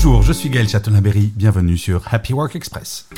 Bonjour, je suis Gaël Chatonaberry, bienvenue sur Happy Work Express.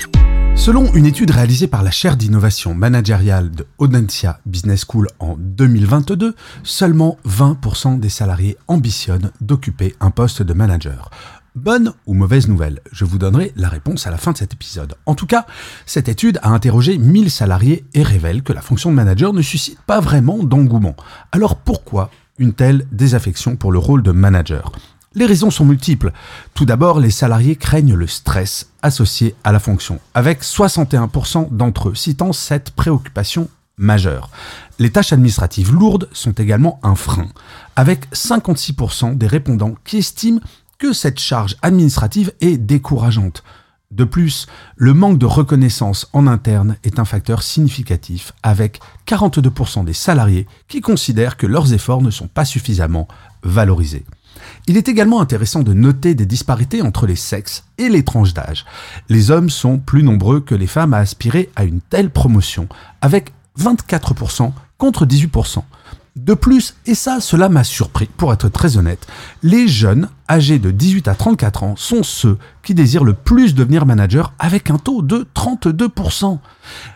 Selon une étude réalisée par la chaire d'innovation managériale de Audencia Business School en 2022, seulement 20% des salariés ambitionnent d'occuper un poste de manager. Bonne ou mauvaise nouvelle Je vous donnerai la réponse à la fin de cet épisode. En tout cas, cette étude a interrogé 1000 salariés et révèle que la fonction de manager ne suscite pas vraiment d'engouement. Alors pourquoi une telle désaffection pour le rôle de manager? Les raisons sont multiples. Tout d'abord, les salariés craignent le stress associé à la fonction, avec 61% d'entre eux citant cette préoccupation majeure. Les tâches administratives lourdes sont également un frein, avec 56% des répondants qui estiment que cette charge administrative est décourageante. De plus, le manque de reconnaissance en interne est un facteur significatif, avec 42% des salariés qui considèrent que leurs efforts ne sont pas suffisamment valorisés. Il est également intéressant de noter des disparités entre les sexes et les tranches d'âge. Les hommes sont plus nombreux que les femmes à aspirer à une telle promotion, avec 24% contre 18%. De plus, et ça, cela m'a surpris, pour être très honnête, les jeunes âgés de 18 à 34 ans sont ceux qui désirent le plus devenir manager avec un taux de 32%.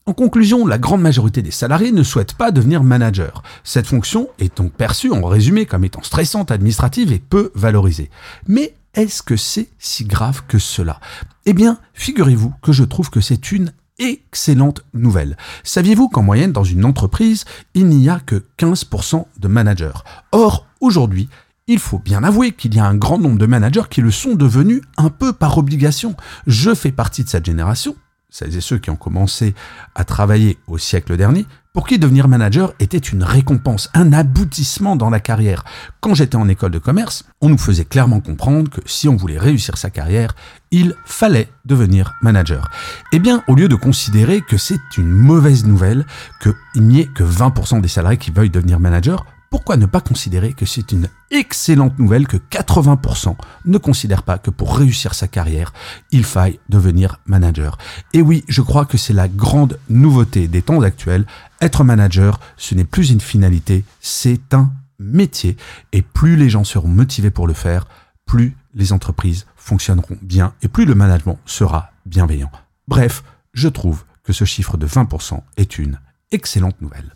En conclusion, la grande majorité des salariés ne souhaitent pas devenir manager. Cette fonction est donc perçue en résumé comme étant stressante, administrative et peu valorisée. Mais est-ce que c'est si grave que cela? Eh bien, figurez-vous que je trouve que c'est une excellente nouvelle. Saviez-vous qu'en moyenne, dans une entreprise, il n'y a que 15% de managers? Or, aujourd'hui, il faut bien avouer qu'il y a un grand nombre de managers qui le sont devenus un peu par obligation. Je fais partie de cette génération, celles et ceux qui ont commencé à travailler au siècle dernier, pour qui devenir manager était une récompense, un aboutissement dans la carrière. Quand j'étais en école de commerce, on nous faisait clairement comprendre que si on voulait réussir sa carrière, il fallait devenir manager. Eh bien, au lieu de considérer que c'est une mauvaise nouvelle, qu'il n'y ait que 20% des salariés qui veuillent devenir manager, pourquoi ne pas considérer que c'est une excellente nouvelle que 80% ne considèrent pas que pour réussir sa carrière, il faille devenir manager? Et oui, je crois que c'est la grande nouveauté des temps actuels. Être manager, ce n'est plus une finalité, c'est un métier. Et plus les gens seront motivés pour le faire, plus les entreprises fonctionneront bien et plus le management sera bienveillant. Bref, je trouve que ce chiffre de 20% est une excellente nouvelle.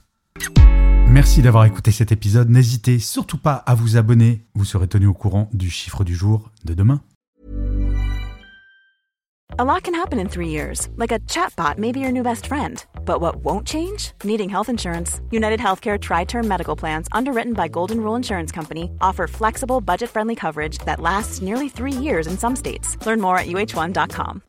Merci d'avoir écouté cet épisode. N'hésitez surtout pas à vous abonner. Vous serez tenu au courant du chiffre du jour de demain. A lot can happen in three years, like a chatbot may be your new best friend. But what won't change? Needing health insurance. United Healthcare Tri Term Medical Plans, underwritten by Golden Rule Insurance Company, offer flexible, budget friendly coverage that lasts nearly three years in some states. Learn more at uh1.com.